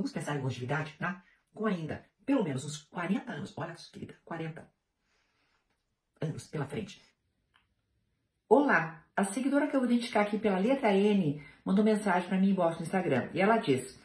Vamos pensar em longevidade, tá? Com ainda pelo menos uns 40 anos. Olha, querida, 40 anos pela frente. Olá, a seguidora que eu vou identificar aqui pela letra N mandou mensagem para mim embaixo no Instagram. E ela diz: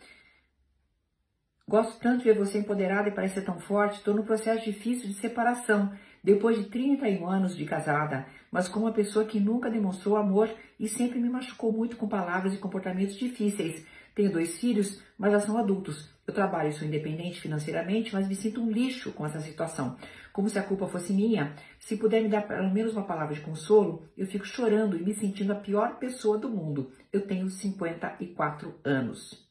Gosto tanto de ver você empoderada e parecer tão forte. Estou no processo difícil de separação, depois de 31 anos de casada, mas com uma pessoa que nunca demonstrou amor e sempre me machucou muito com palavras e comportamentos difíceis. Tenho dois filhos, mas já são adultos. Eu trabalho e sou independente financeiramente, mas me sinto um lixo com essa situação. Como se a culpa fosse minha. Se puder me dar pelo menos uma palavra de consolo, eu fico chorando e me sentindo a pior pessoa do mundo. Eu tenho 54 anos.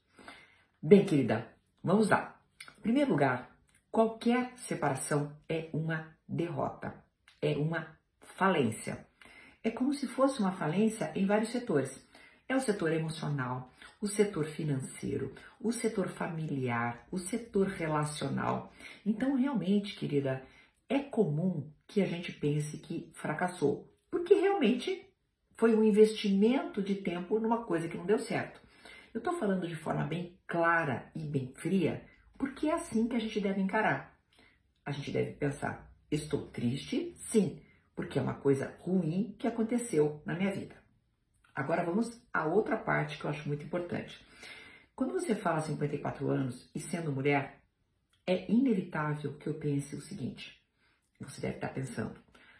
Bem, querida, vamos lá. Em primeiro lugar, qualquer separação é uma derrota, é uma falência. É como se fosse uma falência em vários setores. É o setor emocional, o setor financeiro, o setor familiar, o setor relacional. Então, realmente, querida, é comum que a gente pense que fracassou, porque realmente foi um investimento de tempo numa coisa que não deu certo. Eu estou falando de forma bem clara e bem fria, porque é assim que a gente deve encarar. A gente deve pensar: estou triste? Sim, porque é uma coisa ruim que aconteceu na minha vida. Agora vamos à outra parte que eu acho muito importante. Quando você fala 54 anos e sendo mulher, é inevitável que eu pense o seguinte: você deve estar pensando,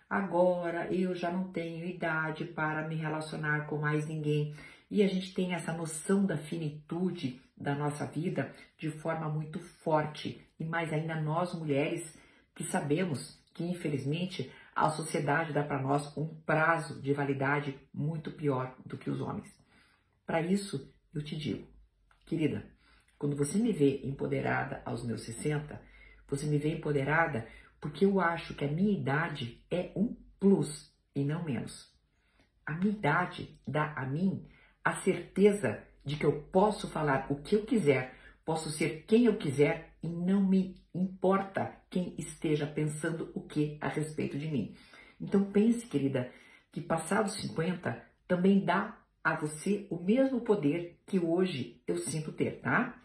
agora eu já não tenho idade para me relacionar com mais ninguém. E a gente tem essa noção da finitude da nossa vida de forma muito forte. E mais ainda nós mulheres que sabemos que infelizmente a sociedade dá para nós um prazo de validade muito pior do que os homens. Para isso, eu te digo, querida, quando você me vê empoderada aos meus 60, você me vê empoderada porque eu acho que a minha idade é um plus e não menos. A minha idade dá a mim a certeza de que eu posso falar o que eu quiser, posso ser quem eu quiser e não me importa quem esteja pensando o que a respeito de mim. Então pense, querida, que passados 50 também dá a você o mesmo poder que hoje eu sinto ter, tá?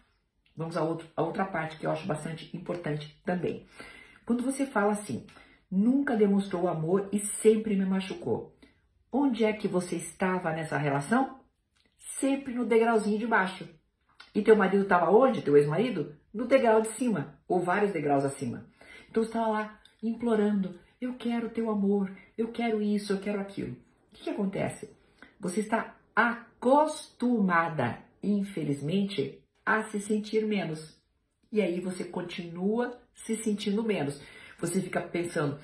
Vamos a, outro, a outra parte que eu acho bastante importante também. Quando você fala assim, nunca demonstrou amor e sempre me machucou. Onde é que você estava nessa relação? Sempre no degrauzinho de baixo. E teu marido estava onde, teu ex-marido? No degrau de cima, ou vários degraus acima. Então você estava lá implorando: eu quero teu amor, eu quero isso, eu quero aquilo. O que, que acontece? Você está acostumada, infelizmente, a se sentir menos. E aí você continua se sentindo menos. Você fica pensando: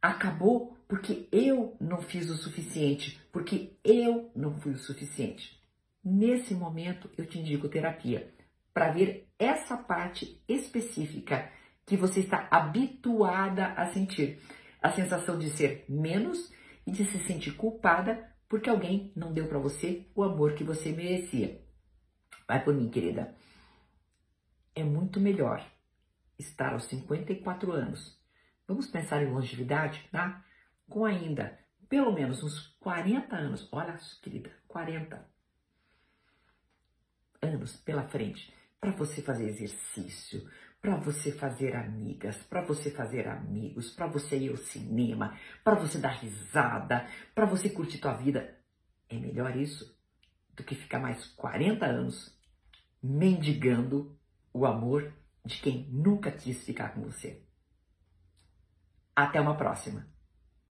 acabou porque eu não fiz o suficiente, porque eu não fui o suficiente. Nesse momento, eu te indico terapia para ver essa parte específica que você está habituada a sentir. A sensação de ser menos e de se sentir culpada porque alguém não deu para você o amor que você merecia. Vai por mim, querida. É muito melhor estar aos 54 anos. Vamos pensar em longevidade, tá? Com ainda pelo menos uns 40 anos. Olha, querida, 40 anos pela frente para você fazer exercício, para você fazer amigas, para você fazer amigos, para você ir ao cinema, para você dar risada, para você curtir tua vida. É melhor isso do que ficar mais 40 anos mendigando o amor de quem nunca quis ficar com você. Até uma próxima!